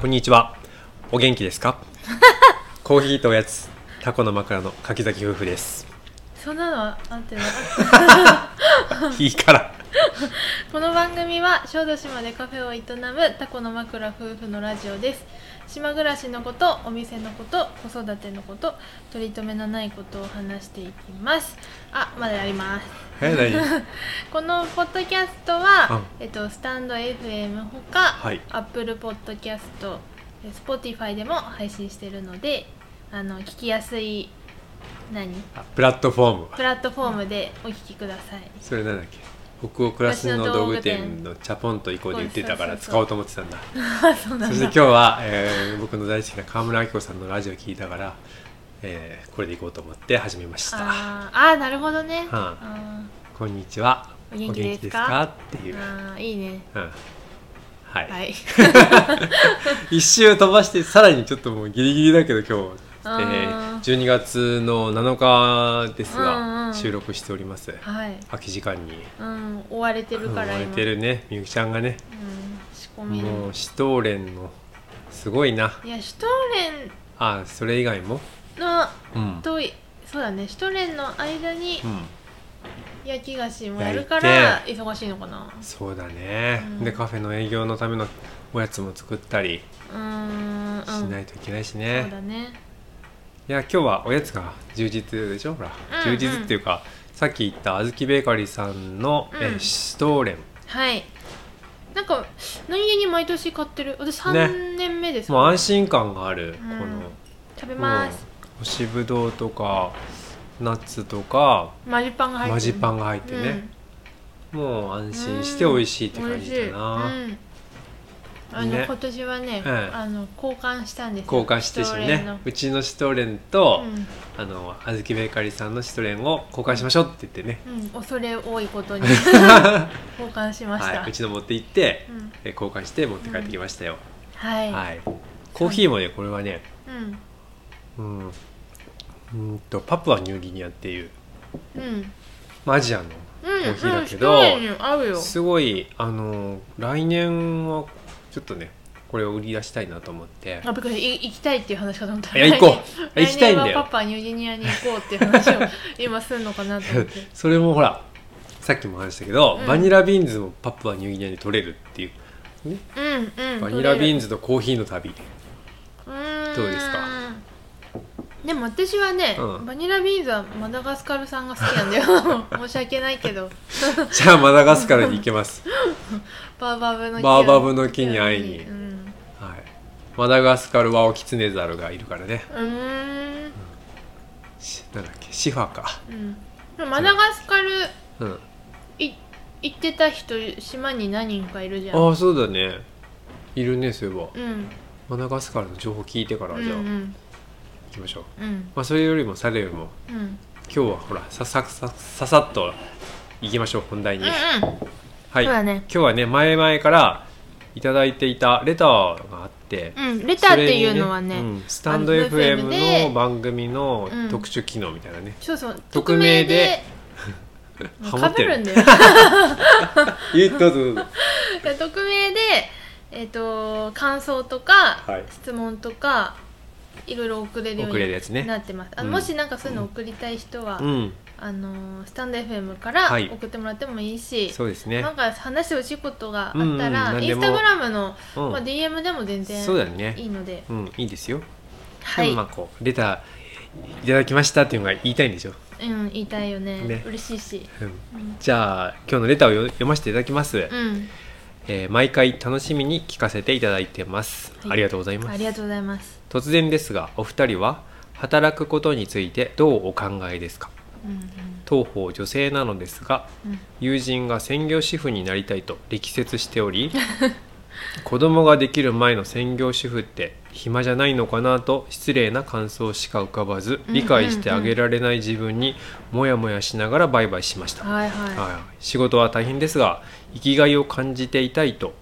こんにちは。お元気ですか？コーヒーとおやつ、タコの枕の柿崎夫婦です。そんなのはあってない いいから。この番組は小豆島でカフェを営むタコの枕夫婦のラジオです島暮らしのことお店のこと子育てのこと取り留めのないことを話していきます。あまだやります。このポッドキャストは、うんえっと、スタンド FM ほか、はい。アップルポッドキャスト Spotify でも配信しているのであの聞きやすい何？あプラットフォーム。プラットフォームでお聞きください。それなんだっけ？北欧クラスの道具店のチャポンと行こうで言ってたから使おうと思ってたんだ。あそして今日は、えー僕の大好きな川村明子さんのラジオ聞いたから、えーこれで行こうと思って始めました。あーあーなるほどね、はあ。こんにちは。お元気ですか？っていう。ーあーいいね。うん。はい。はい。一周飛ばしてさらにちょっともうギリギリだけど今日、えー12月の7日ですが、うんうん収録しております。はい。空き時間に。うん。追われてるから今。追われてるね。みゆきちゃんがね。うん。仕込みもうシュトーレンのすごいな。いやシュトーあそれ以外も？レンのうん、とそうだね。シュトーレンの間にうん、焼き菓子もやるから忙しいのかな。そうだね、うん。でカフェの営業のためのおやつも作ったりしないといけないしそうね、だねいや今日はおやつが充実でしょ？ほら、うん充実っていうかさっき言ったあずきベーカリーさんの、えうん。シュトーレン。はい。なんか何気に毎年買ってる。私ね。3年目ですかもう安心感がある、うん。この。食べます。干しぶどうとかナッツとかマジパンが入ってる。マジパンが入ってね、もう安心して美味しいって感じだな、うんあの、ね今年はね、うんあの交換したんですよ。交換してしね。うちのシュトーレンと、うん。あのあずきベーカリーさんのシュトーレンを交換しましょうって言ってね、うん、恐れ多いことに 交換しました、はい、うちの持って行って、うん。え交換して持って帰ってきましたよ、はい、はい。コーヒーもねこれはねうん。うん。うんとパプアニューギニアっていううん。まあアジアのうん。コーヒーだけどすごいあの来年はちょっとねこれを売り出したいなと思って。あびっ行きたいっていう話かと思ったいや行こう。行きたいんだよ。パプアニューギニアに行こうっていう話を 今するのかなと思って。それもほらさっきも話したけど、うん。バニラビーンズもパプアニューギニアに取れるっていう、ねうんうんバニラビーンズズとコーヒーの旅。どうですか？でも私はね、うん。バニラビーンズはマダガスカル産が好きなんだよ。申し訳ないけど。じゃあマダガスカルに行けます、バオバブの木バオバブの木に会いに。うん。はい、マダガスカルはワオキツネザルがいるからね。うーん。しなんだっけ？シファカ。うん。マダガスカルうん。い行ってた人島に何人かいるじゃん。ああそうだね。いるねそういえば。うん。マダガスカルの情報聞いてからじゃあ。んうんきましょう、うん。まあそれよりもされよりもうん。今日はほらさささささっと行きましょう本題に、うんはい。そうだね。今日はね前々からいただいていたレターがあって、うん。レターっていうのはねそれにうんスタンド FM の番組のうん。特殊機能みたいなね、そうそう。匿名でかぶ るんだよ。えどうぞどうぞ。で匿名でえっ、と感想とか、はい。質問とかいろいろ送れるよう送れるやつね。になってます、あのうん。もしなんかそういうの送りたい人は、うん。あのスタンド FM からはい。送ってもらってもいいし、そうですね。なんか話してほしいことがあったうんうんインスタグラムの、うん。まあ、DM でも全然そうだね。いいので、うんいいですよ、はい、まあこうレターいただきましたっていうのが言いたいんでしょ、うん、言いたいよね。ね。嬉しいし、うん、うん。じゃあ今日のレターをよ読ませていただきます、うん、えー毎回楽しみに聞かせていただいてます、はい。ありがとうございます。ありがとうございます、突然ですがお二人は働くことについてどうお考えですか？うん当方女性なのですがうん。うん、友人が専業主婦になりたいと力説しており 子供ができる前の専業主婦って暇じゃないのかなと失礼な感想しか浮かばずうん理解してあげられない自分にモヤモヤしながらバイバイしました、はいはい、はい、仕事は大変ですが生きがいを感じていたいと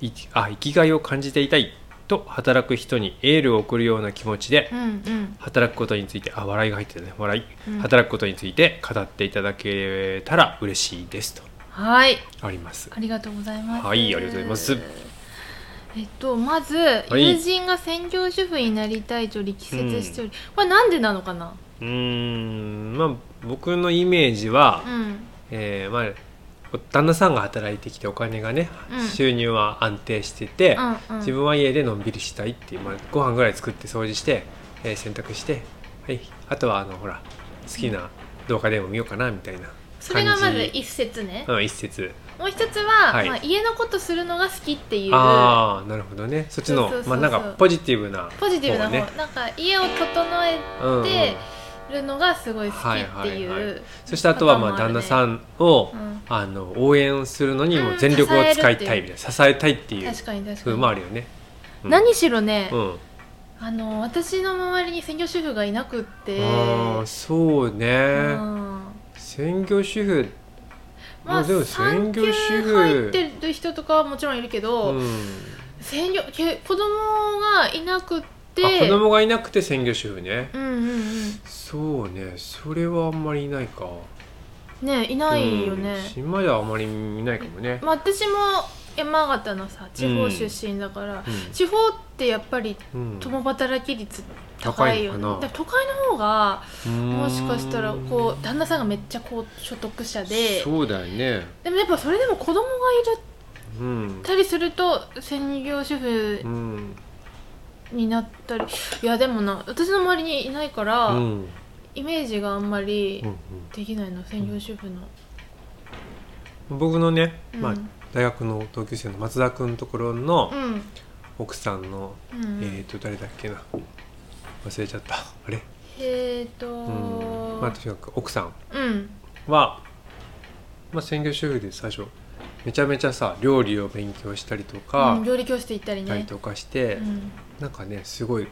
いあ生きがいを感じていたいと働く人にエールを送るような気持ちでうんうん。働くことについてあ笑いが入ってるね。笑い、うん。働くことについて語っていただけたら嬉しいです。と。はい。あります。ありがとうございます。はいありがとうございます。えっとまず、い。友人が専業主婦になりたいと力説しており、これなんでなのかな？うーん。まあ僕のイメージは、うん。えーまあ旦那さんが働いてきてお金がね、うん。収入は安定してて、うんうん。自分は家でのんびりしたいっていう、まあ、ご飯ぐらい作って掃除して、えー洗濯して、はい、あとはあのほら好きな動画でも見ようかなみたいなそれがまず一説ね、うん、一節。もう一つは、はい。まあ、家のことするのが好きっていう。ああなるほどね。そっちのそうそうそうそう。まあなんかポジティブなポジティブな方、ねなんか家を整えうんうん。てるのがすごい好きはいっていう、はいはいそしてあとはまあ旦那さんを、うん。あの応援するのにも全力を使いたいみたいな支えたいっていう確かに確か風に、もあるよね、うん。何しろね、うん。あの私の周りに専業主婦がいなくって。ああそうね、うん専業主婦。まあまあでも専業主婦。入ってる人とかはもちろんいるけど、うん、専業け子供がいなくってあ子供がいなくて専業主婦ね。うんうんうん。そうね。それはあんまりいないか。ねいないよね、うん。島ではあんまり見ないかもね、まあ、私も山形のさ地方出身だから、うん。地方ってやっぱりうん。共働き率高いよね、都会の方がももしかしたらこう旦那さんがめっちゃ高所得者でそうだよね。でもやっぱそれでも子供がいるうん。たりすると専業主婦うんになったりいやでもな私の周りにいないから、うん。イメージがあんまりうんできないの専業主婦の、うん僕のね、うん。まあ、大学の同級生の松田君のところのうん。奥さんの、うん。えっ、と誰だっけな。忘れちゃった。あれ？えっ、ー、とうん。まあとにかく奥さんうん。は、まあ、専業主婦で最初めちゃめちゃさ料理を勉強したりとか、うん料理教室行ったりね。たりとかして、うん。なんかねすごい、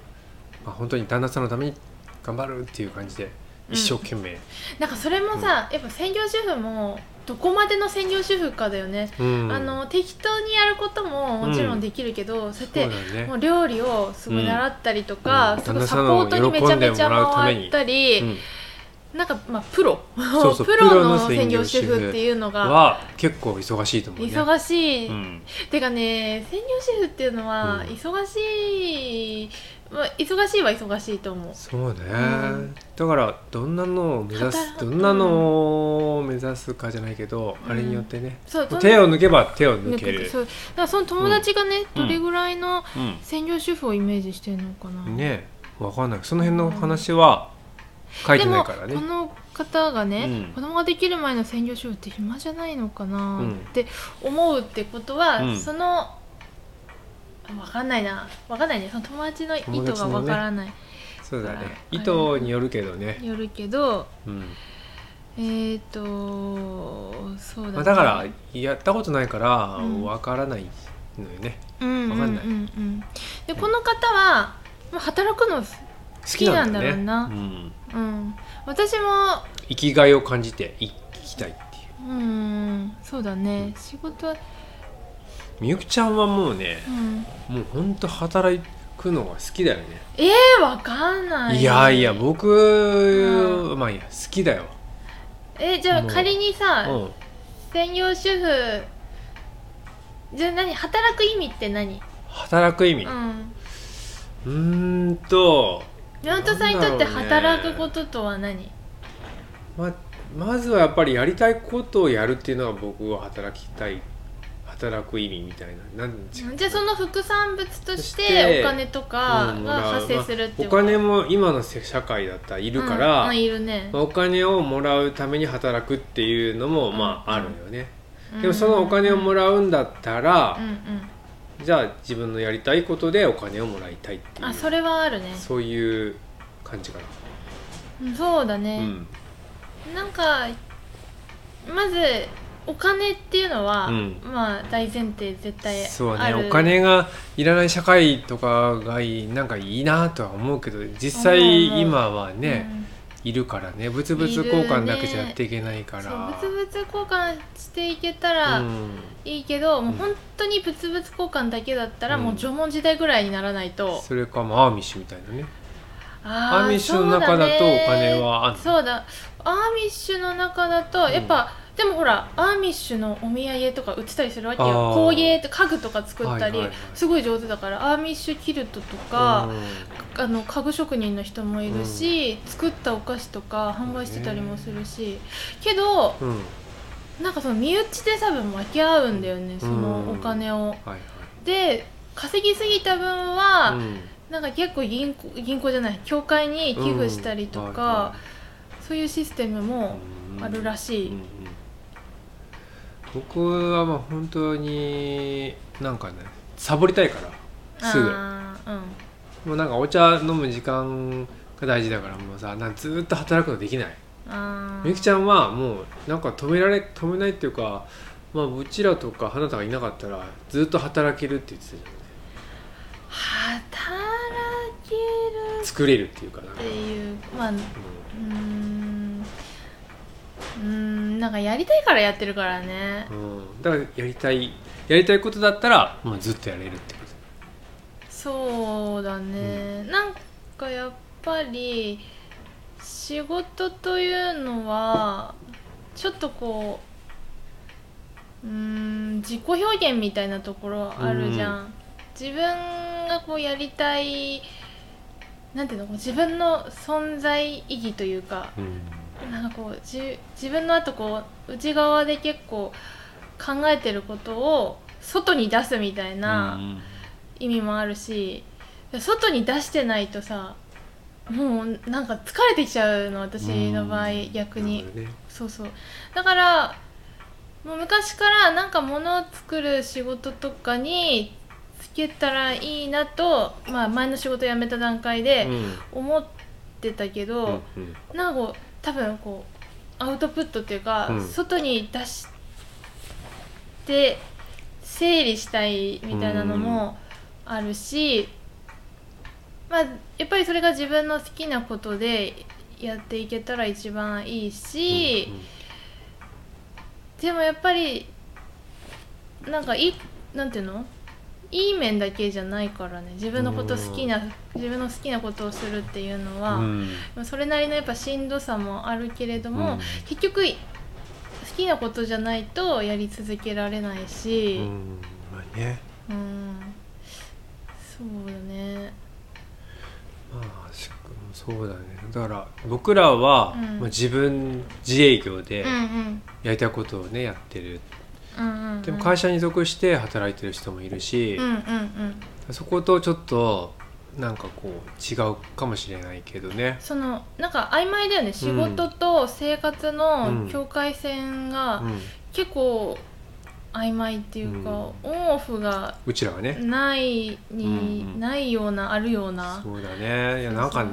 まあ、本当に旦那さんのために頑張るっていう感じで一生懸命、なんかそれもさ、やっぱ専業主婦もどこまでの専業主婦かだよね、うん。あの適当にやることももちろんできるけど、そうやってね。もう料理をすごい習ったりとか、うん。すごいサポートにめちゃめちゃ回ったり、うんなんかまあプロ。プロのの専業主婦っていうのが。は結構忙しいと思うね。忙しい、うん。てかね専業主婦っていうのはうん。忙しい、まあ、忙しいは忙しいと思う。そうね、ん。だからどんなのを目指すどんなのを目指すかじゃないけど、うん。あれによってね。手を抜けば手を抜ける。そう。だからその友達がね、うん。どれぐらいのう専業主婦をイメージしてるのかな、んねわかんない。その辺の話は書いてないからね。でもこの方がね、うん。子供ができる前の専業主婦って暇じゃないのかなうん。って思うってことは、うん。そのわかんないな。わかんないね。その友達の意図がわからない、そうだね。意図によるけどね、よるけどうん。えーとそうだ、ね。まあ、だからやったことないからうん。わからないのよね、うんうんわかんない。うんうんでこの方はまあ働くの好きなんだろうな。うん、うん。私も。生きがいを感じて生きたいっていう。うん。そうだね。仕事。はみゆきちゃんはもうねうん。もうほんと働くのが好きだよね。えー、わかんない。いやいや僕、うまあいいや好きだよ、えじゃあ仮にさ、うん、専業主婦。じゃあ何働く意味って何？働く意味。ううんーんと宮本さんにとって働くこととは何？ままずはやっぱりやりたいことをやるっていうのが僕は働きたい働く意味みたいな。なんじゃあその副産物としててお金とかうんが発生するっていうまあお金も今の社会だったらいるから、うんうんいるね。まあお金をもらうために働くっていうのもまああうんるよね、でもそのお金をもらうんだったらう、んうんじゃあ自分のやりたいことでお金をもらいたいっていう。あそれはあるね。そういう感じかうんそうだな、ね、うん。なんかまずお金っていうのは、うん。まあ大前提絶対そうね。お金がいらない社会とかがいいなんかいいなとは思うけど実際今はね、いるからね。物々交換だけじゃやっていけないかうん、ら物々交換していけたらうん。いいけど、もううん本当に物々交換だけだったら、うん。もう縄文時代ぐらいにならないと、それかまあアーミッシュみたいなね。あアーミッシュの中だとお金はあんの？そうだ。アーミッシュの中だと、やっぱでもほらアーミッシュのお土産とか売ってたりするわけあよー。工芸って家具とか作ったり、はいはいはい。すごい上手だからアーミッシュキルトとか、あの家具職人の人もいるし、作ったお菓子とか販売してたりもするし。けどなんかその身内で多分分け合うんだよねそのお金を。はいはい。で稼ぎすぎた分は、うん。なんか結構銀行銀行じゃない教会に寄付したりとか、そういうシステムもいあるらしい。僕はまあ本当になんかねサボりたいからすぐ。もうなんかお茶飲む時間が大事だからもうさなんかずーっと働くのできない。みゆきちゃんはもうなんか止められ止めないっていうかまあうちらとか花田がいなかったらずっと働けるって言ってたじ働ける。ゃん作れるっていうかな。っていうまあうんうーんなんかやりたいからやってるからね。んうん。だからやりたいやりたいことだったらもうずっとやれるってこと。そうだね、なんかやっぱり仕事というのはちょっとこううーん自己表現みたいなところあるじゃん、自分がこうやりたいなんていうの自分の存在意義というかうんなんかこうじ自分のあとこう内側で結構考えてることを外に出すみたいな、うん意味もあるし外に出してないとさもうなんか疲れてきちゃうの私の場合うん。逆に。ね。そうそう。だからもう昔からなんか物を作る仕事とかにつけたらいいなと、まあ、前の仕事辞めた段階で思ってたけど、うんうん。なんかこう多分こうアウトプットっていうか、うん。外に出して整理したいみたいなのもあるし、まあやっぱりそれが自分の好きなことでやっていけたら一番いいし、でもやっぱりなんかいいなんていうの？いい面だけじゃないからね。自分のこと好きな、自分の好きなことをするっていうのは、うん。まあそれなりのやっぱしんどさもあるけれども、うん。結局好きなことじゃないとやり続けられないし、うん。うんまあね。そうだね。まあしそうだね。だから僕らは、うん。まあ、自分自営業でうんうん。やりたいことをねやってる。うんうんうんでも会社に属して働いてる人もいるしうん、うんうん。そことちょっとなんかこう違うかもしれないけどね。そのなんか曖昧だよね。仕事と生活の境界線がうん。結構曖昧っていうか、オンオフがうちらがね。ないに、うんうん。ないようなあるような。そうだね。いやなんか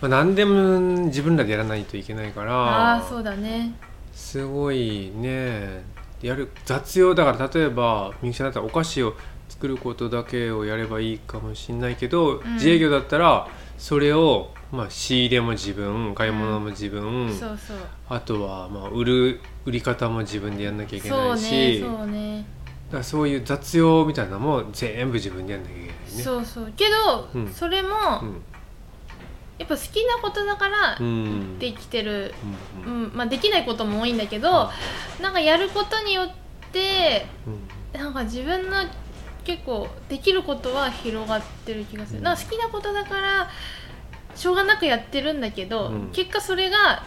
まあ、何でも自分らでやらないといけないからああーそうだね。すごいねやる雑用だから例えばみゆきちゃんだったらお菓子を作ることだけをやればいいかもしれないけど、ん。自営業だったらそれを、まあ、仕入れも自分買い物も自分、そうそう。あとは、まあ、売る売り方も自分でやんなきゃいけないしそうね。だからそういう雑用みたいなのも全部自分でやんなきゃいけないね。そうそう。けど、うん。それも、うんやっぱ好きなことだからうん。できてる、ううん。ん。まあ、できないことも多いんだけど、なんかやることによってうん。なんか自分の結構できることは広がってる気がする、うん。なんか好きなことだからしょうがなくやってるんだけど、うん。結果それが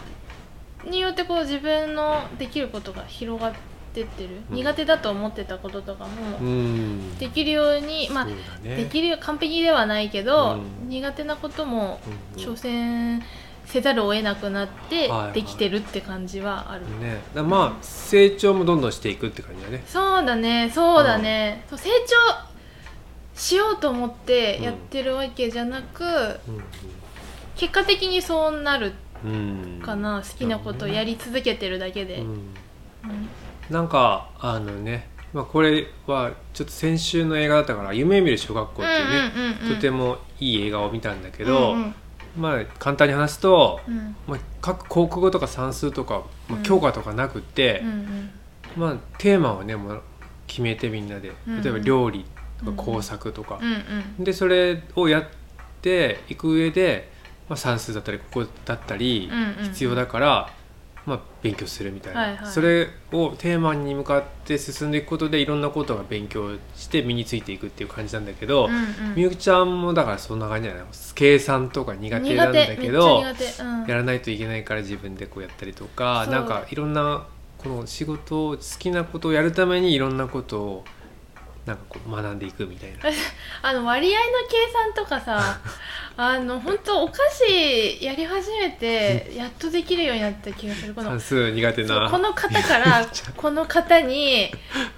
によってこう自分のできることが広がってってる、うん。苦手だと思ってたこととかうもん。できるように、まあね。できるよ完璧ではないけど、うん。苦手なことも挑戦せざるを得なくなってはいはい。できてるって感じはある、ね、だからまあ成長もどんどんしていくって感じだね。そうだね。そうだね、そう成長しようと思ってやってるわけじゃなく、結果的にそうなるうん。かな、好きなことをやり続けてるだけで、うん。うんなんかあのね、まあ、これはちょっと先週の映画だったから「夢見る小学校」っていうね、うんうんうんうん。とてもいい映画を見たんだけど、うんうん。まあ簡単に話すと、うん。まあ、各国語とか算数とか、まあ、うん教科とかなくってうんう、んまあ、テーマをねもう決めてみんなで。うん例えば料理とうんか工作とか。う、んうん。でそれをやっていく上で、まあ、算数だったりここだったりうんうん。必要だから、まあ、勉強するみたいな、はいはい。それをテーマに向かって進んでいくことでいろんなことが勉強して身についていくっていう感じなんだけど、うんうん。みゆきちゃんもだからそんな感じじゃない計算とか苦手なんだけ苦どうん、やらないといけないから自分でこうやったりとかなんかいろんなこの仕事を好きなことをやるためにいろんなことをなんかこう学んでいくみたいな。あの割合の計算とかさ あの本当お菓子やり始めてやっとできるようになった気がする。この算数苦手な。この型から この型に、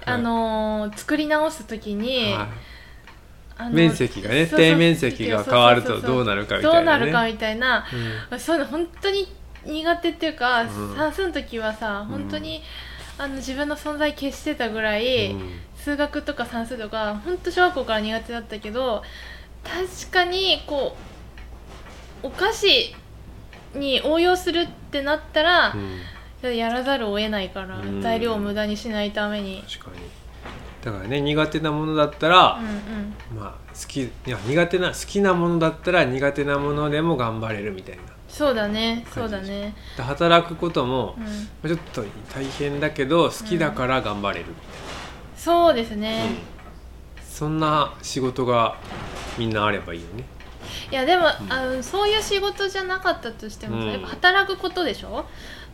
あのー作り直すときに、はい。面積がね底面積が変わるとどうなるかみたいな、ね、どうなるかみたいな。うん。そういうの本当に苦手っていうか、うん。算数の時はさ本当に、あの自分の存在消してたぐらい、うん。数学とか算数とか本当小学校から苦手だったけど確かにこうお菓子に応用するってなったらう、ん。やらざるを得ないから、うん。材料を無駄にしないために。確かにだからね苦手なものだったらうん、うん。まあ好きいや苦手な好きなものだったら苦手なものでも頑張れるみたいな。そうだねそうだね、で働くことも、うん、まあちょっと大変だけど好きだから頑張れるみそうですたいな、ね、そんな仕事がみんなあればいいよね。いやでも、ん。あのそういう仕事じゃなかったとしてもやっぱ働くことでしょ？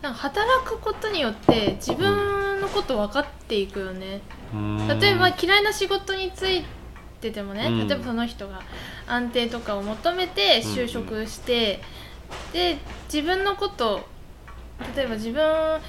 なんか働くことによって自分のこと分かっていくよね、例えば嫌いな仕事についててもね、うん。例えばその人が安定とかを求めて就職して、で自分のこと例えば自分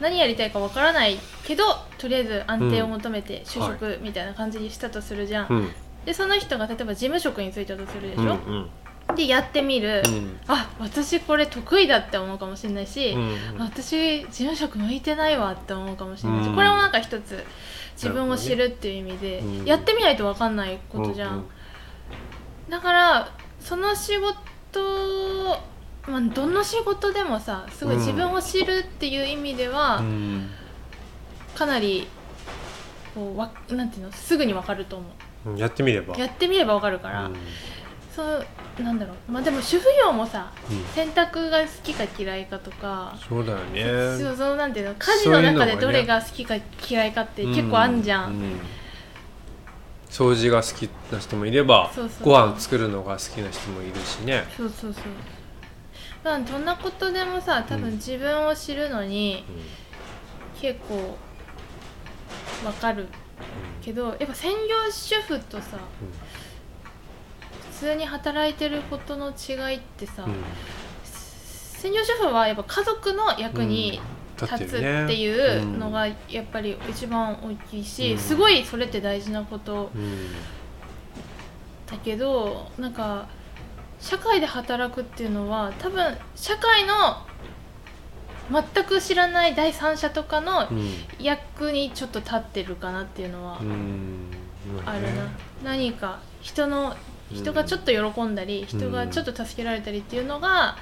何やりたいかわからないけどとりあえず安定を求めて就職みたいな感じにしたとするじゃん、うんでその人が例えば事務職に就いたとするでしょ、うんうん。でやってみる、うん。あ私これ得意だって思うかもしれないし、うんあ私事務職向いてないわって思うかもしれないし、うん。これもなんか一つ自分を知るっていう意味で、うん。やってみないと分かんないことじゃん、うんうん。だからその仕事まあどの仕事でもさすごいうん自分を知るっていう意味では、うん。かなりこうわなんていうの？すぐに分かると思う。ん。やってみれば。うやってみれば分かるから、うんそうなんだろう。まあでも主婦業もさうん。洗濯が好きか嫌いかとか、そうだよね。そうそうなんていうの家事の中でどれが好きか嫌いかって結構あんじゃん、うう掃除が好きな人もいればそうそうご飯作るのが好きな人もいるしね。そうそうそう。まあどんなことでもさ多分うん。自分を知るのに結構わかるけどやっぱ専業主婦とさ普通に働いてることの違いってさ、うん。うん専業主婦はやっぱ家族の役にうん。立つ立っていうのがやっぱり一番大きいし、うん。すごいそれって大事なことうん。だけどなんか社会で働くっていうのは多分社会の全く知らない第三者とかのうん。役にちょっと立ってるかなっていうのはうん。あるな、何か人の人がちょっと喜んだり、うん。人がちょっと助けられたりっていうのが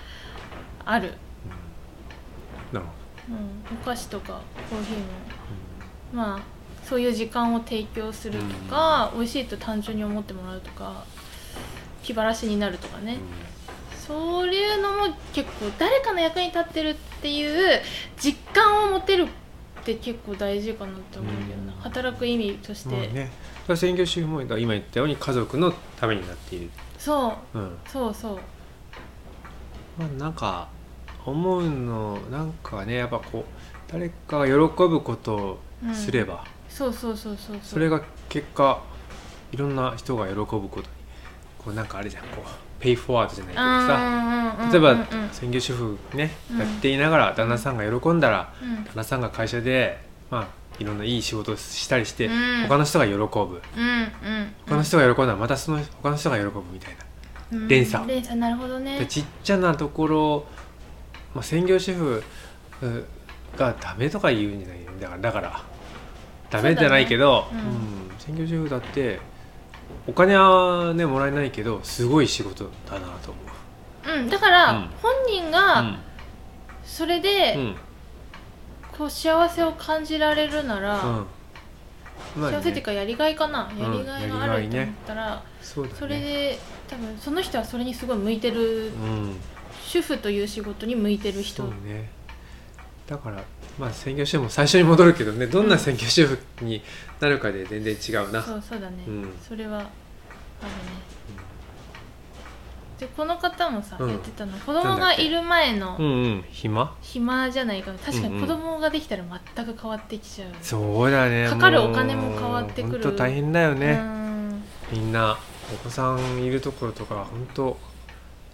ある、なるほうん、お菓子とかコーヒーも。まあそういう時間を提供するとか、美味しいと単純に思ってもらうとか気晴らしになるとかね、そういうのも結構誰かの役に立ってるっていう実感を持てるって結構大事かなって思うけどな、うん。働く意味として、まあね、だから専業主婦も今言ったように家族のためになっている、そう。うん。そうそう。まあ、なんか思うのなんかねやっぱこう誰かが喜ぶことをすれば、そうそうそうそうそれが結果いろんな人が喜ぶことにこうなんかあれじゃんこうペイフォワードじゃないけどさ。例えば専業主婦ね、うん。やっていながら旦那さんが喜んだら、うん。旦那さんが会社でまあいろんないい仕事をしたりして、うん。他の人が喜ぶ。他の人が喜んだらまたその他の人が喜ぶみたいな、うん。連鎖。連鎖。なるほどでねちっちゃなところ、まあ、専業主婦うがダメとか言うんじゃないよだからだから。ダメじゃないけど、うん。専業主婦だってお金はねもらえないけどすごい仕事だなと思う。んだから、うん。本人う。がそれうで、んうん。こう幸せを感じられるなら、うん。まあね。幸せっていうかやりがいかな、ん。やりがいがあると思ったら、そうだね。それで多分その人はそれにすごい向いてるうん。主婦という仕事に向いてる人。そうね。だからまあ専業主婦も最初に戻るけどねどんな専業主婦になるかで全然違うな、そうそうだね、うん。それはあるね。でこの方もさ、うん。やってたの。子供がいる前のうんうん。暇？暇じゃないかな確かうんうん。に子供ができたら全く変わってきちゃう、そうだね。かかるお金も変わってくる。本当大変だようね、んみんなお子さんいるところとか本当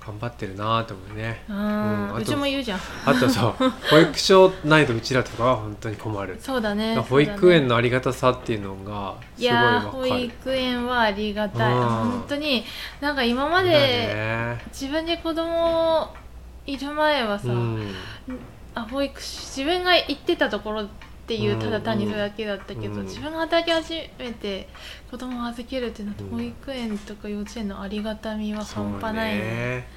頑張ってるなと思うね。あうんうちも言うじゃん。あとさ 保育所ないとうちらとかは本当に困る。そうだね保育園ののありがたさっていうのがすごいいやー保わかる育園はありがたい。うん。本当になんか今まだでね。自分で子供いる前はさ、うん。あ保育士自分が行ってたところっていうただ単にそれだけだったけど、うん自分が働き始めて子供を預けるってなって、うん保育園とか幼稚園のありがたみは半端ないね。ね。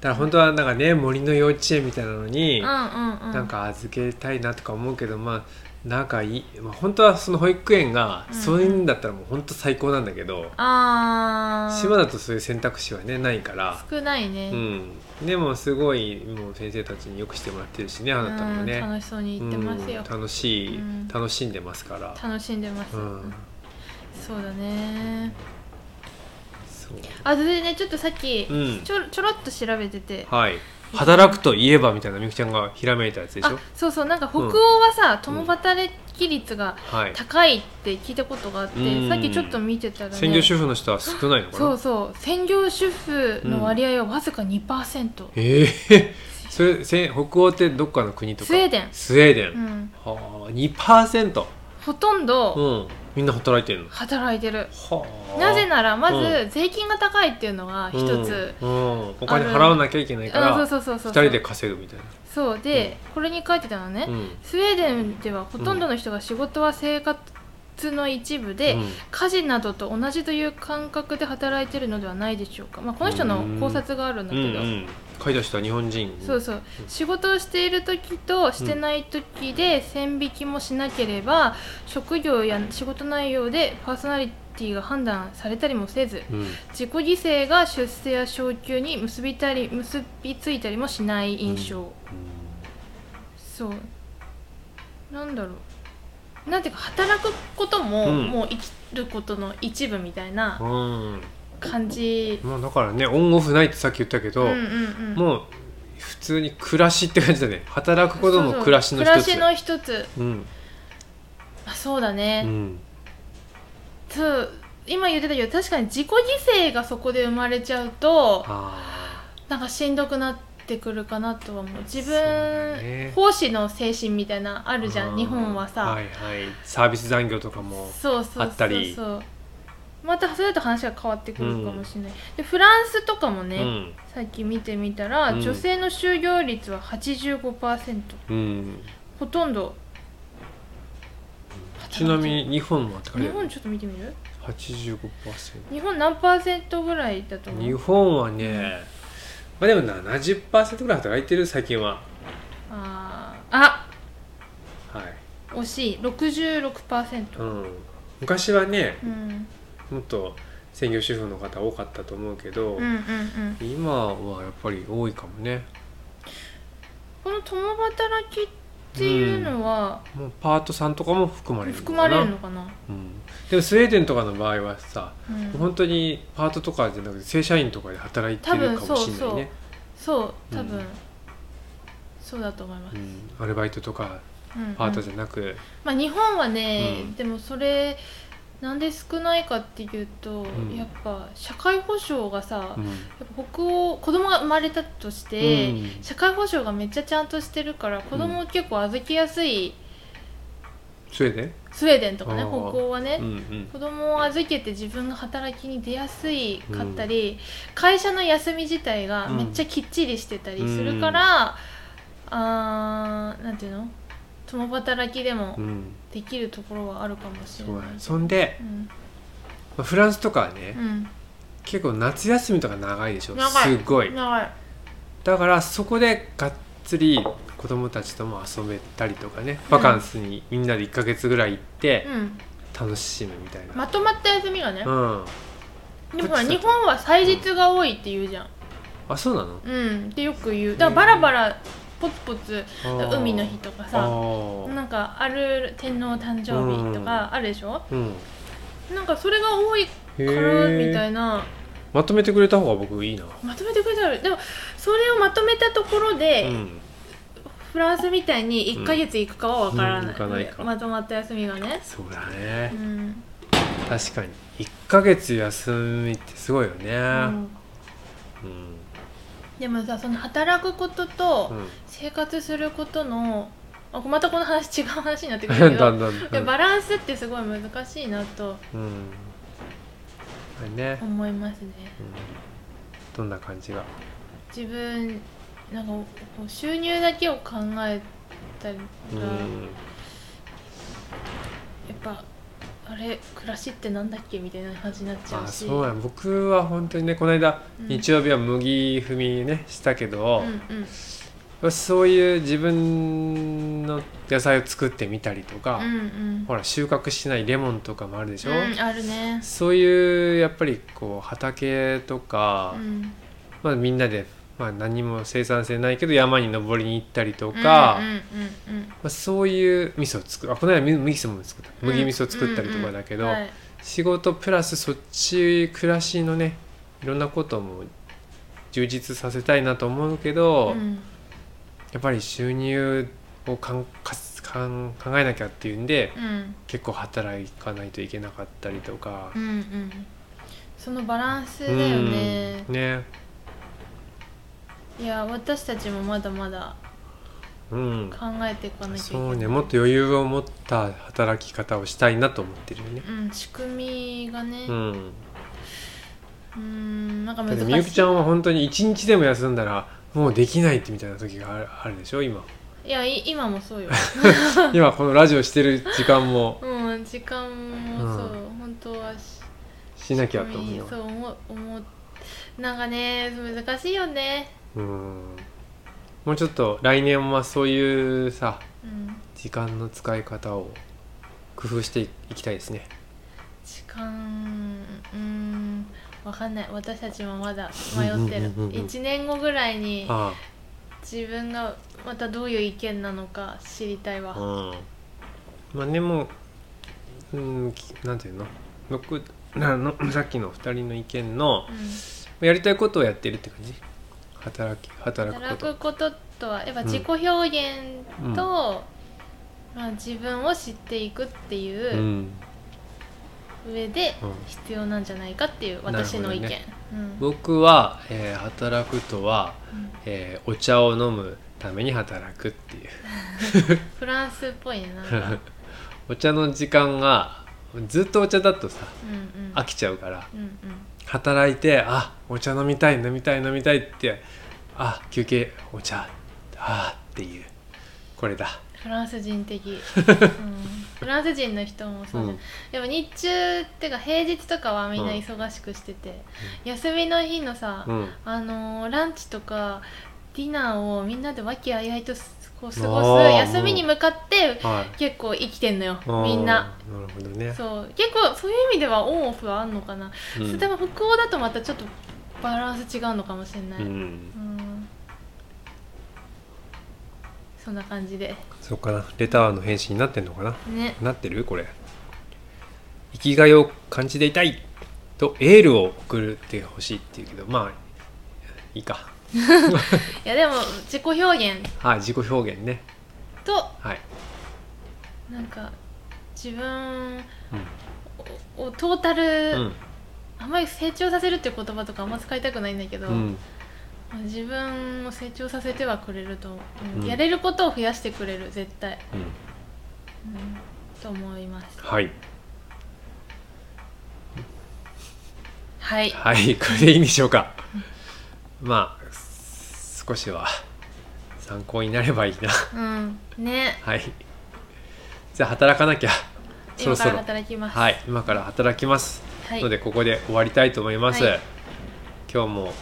だから本当はなんかね森の幼稚園みたいなのに、うんうんうん。なんか預けたいなとか思うけどまあなんかいい、まあ、本当はその保育園がうんそういうんだったらもう本当最高なんだけど、あー。島だとそういう選択肢はねないから、少ないね、うん、でもすごいもう先生たちによくしてもらってるしねあなたもね。うん楽しそうに行ってますよ、うん楽しい、うん。楽しんでますから。楽しんでます、うん。そうだね。そう。あそれでねちょっとさっき、うん。ちょちょろっと調べてて。はい働くといえばみたいなみゆきちゃんがひらめいたやつでしょ？あそうそうなんか北欧はさ、共働き率がはい高いって聞いたことがあって、うん。さっきちょっと見てたらね専業主婦の人は少ないのかな？そうそう専業主婦の割合はわずか2%、ええ それせ北欧ってどっかの国とか？スウェーデン。スウェーデン、うん、はあ2%ほとんどうんみんな働いてるの？働いてる、はあ。なぜならまうず税金が高いっていうのが一つ、うん。うん。お金払わなきゃいけないかあらそうそうそうそう2人で稼ぐみたいな。そうで、これに書いてたのね、うん。スウェーデンではほとんどの人が仕事は生活の一部で、うん。家事などと同じという感覚で働いてるのではないでしょうか、まあ、この人の考察があるんだけど、うんうん。書いた人は日本人。そうそう。仕事をしている時としてない時で線引きもしなければ、職業や仕事内容でパーソナリティが判断されたりもせずうん。自己犠牲が出世や昇給に結びたり結びついたりもしない印象、そう。なんだろうなんていうか働くことも、うん。もう生きることの一部みたいなうん。感じ、まあだからねオンオフないってさっき言ったけど、うんうんうん。もう普通に暮らしって感じだね。働くことも暮らしの一つ。暮らしの一つ。うん。あそうだうね、ん。そう今言ってたけど確かに自己犠牲がそこで生まれちゃうとあなんかしんどくなってくるかなとは思う。自分、ね奉仕の精神みたいなああるじゃん日本はさ、はいはい。サービス残業とかもそうそうそうそう。あったり。またそれだと話が変わってくるかもしれない、でフランスとかもね、うん。さっき見てみたら、うん。女性の就業率は85%うん。ほとんど。ちなみに日本は日本ちょっと見てみる？85%日本何パーセントぐらいだと思う？日本はね、まあでも70%ぐらい働いてる最近は。あー。あ。はい、惜しい。66%うん、昔はねうん。もっと専業主婦の方多かったと思うけど、うんうんうん。今はやっぱり多いかもね。この共働きっていうのはもうパートさんとかも含まれるのかな？含まれるのかな、うん、でもスウェーデンとかの場合はさ、うん、本当にパートとかじゃなくて正社員とかで働いてるかもしれないね。そう。多分、うん。そうだと思います、うん、アルバイトとかうんうん。パートじゃなく、まあ、日本はね、うん。でもそれなんで少ないかっていうと、ん。やっぱ社会保障がさ、うん。やっぱ北欧子供が生まれたとして、うん。社会保障がめっちゃちゃんとしてるから子供を結構預けやすい、スウェーデン？スウェーデンとかねあ北ー欧はね、うんうん。子供を預けて自分が働きに出やすいかったり、会社の休み自体がめっちゃきっちりしてたりするから、あーなんていうの？共働きでもうん。できるところはあるかもしれない。ね。そんで、うん。まあフランスとかはね、うん。結構夏休みとか長いでしょ。すごい。長い。だからそこでがっつり子供たちとも遊べたりとかね。バカンスにみんなで1ヶ月ぐらい行ってうん。楽しむみたいな、まとまった休みがね、うん。でもほら日本は祭日が多いって言うじゃん。あそうなの？うん。ってよく言う。だからバラバラポツポツ海の日とかあさー。なんかある天皇誕生日とかあるでしょ、うん。なんかそれが多いかへらー。みたいな。まとめてくれた方が僕いいな。まとめてくれたらでもそれをまとめたところで、うん。フランスみたいに1ヶ月行くかは分からない,、うんないか。まとまった休みがね、そうだね。う、ん。確かに。1ヶ月休みってすごいよね。うん。うんでもさその働くこととうん。生活することのあまたこの話違う話になってくる だけんどだバランスってすごい難しいなとうん。ね、うん、思いますね。どんな感じが？自分なんかこう収入だけを考えたりうが、やんっぱあれ暮らしってなんだっけみたいな感じになっちゃあうし。そうや。僕は本当にねこの間、うん。日曜日は麦踏みねしたけど、うんうん。そういう自分の野菜を作ってみたりとか、うんうん。ほら収穫してないレモンとかもあるでしょ、うん、あるね。そういうやっぱりこう畑とか、うん。まあ、みんなで、まあ、何も生産性ないけど山に登りに行ったりとか、まあ、そういう味噌を作る。あこの間麦味噌も作った。麦味噌作ったりとかだけど、仕事プラスそっち暮らしのねいろんなことも充実させたいなと思うけど、うん。やっぱり収入をかんかかん考えなきゃっていうんでうん。結構働かないといけなかったりとか。う。んうん。そのバランスだよね。うん。ねいや私たちもまだまだうん。考えていかなきゃいけない。そうね。もっと余裕を持った働き方をしたいなと思ってるよね。うん仕組みがね。うん、うんなんかだっ難しい。てみゆきちゃんは本当に一日でも休んだらもうできないってみたいな時があるあるでしょ今。いやい今もそうよ。今このラジオしてる時間も。うん時間もそう、うん。本当はししなきゃと思うよ。そう思う思う。なんかね難しいよねうん。もうちょっと来年はそういうさうん時間の使い方を工夫していきたいですね。時間うんわかんない。私たちもまだ迷ってる。うんうんうんうん1年後ぐらいにあ自分がまたどういう意見なのか知りたいわ。まあでもうんきなんていうの？僕なのさっきの2人の意見のうん。やりたいことをやってるって感じ？働き働く働こと。くこととはやっぱ自己表現と、まあ、自分を知っていくってういうん。上でうん。必要なんじゃないかっていう私の意見、なるうん。僕は、えー働くとは、うん。えーお茶を飲むために働くっていう。フランスっぽいねなんか。お茶の時間がずっとお茶だとさうんうん。飽きちゃうから。うんうん働いてあお茶飲みたい飲みたい飲みたいってあ休憩お茶あーっていう。これだ。フランス人的、うん、フランス人の人もそうじゃん、うん。でも日中ってか平日とかはみんな忙しくしてて、休みの日のさ、うん。あのーランチとかディナーをみんなで和気あいあいとこう過あごーす休みに向かってはい。結構生きてんのよみんな。なるほどね。そう。結構そういう意味ではオンオフはあんのかな、うん。でも北欧だとまたちょっとバランス違うのかもしれない、ううん。んそんな感じで。そうかな。レターの返信になってんのかな。ね。なってる？これ。生きがいを感じていたいとエールを送るってほしいっていうけどまあいいかいやでも自己表現。はい自己表現ね。とはい、なんか自分うををトータル、ん。あんまり成長させるっていう言葉とかあんま使いたくないんだけど、うん。自分を成長させてはくれると、う。んうん。やれることを増やしてくれる絶対、うん。うん、と思います。はい。はい。はいこれでいいんでしょうか。まあ少しは参考になればいいな。うん。ね。はい。じゃあ働かなきゃ。そろ今から働きます。はい。今から働きます。はい。のでここで終わりたいと思います、はい。今日も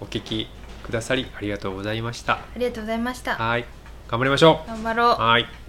お聞きくださりありがとうございました。ありがとうございました。はい。頑張りましょ頑張ろうう。はい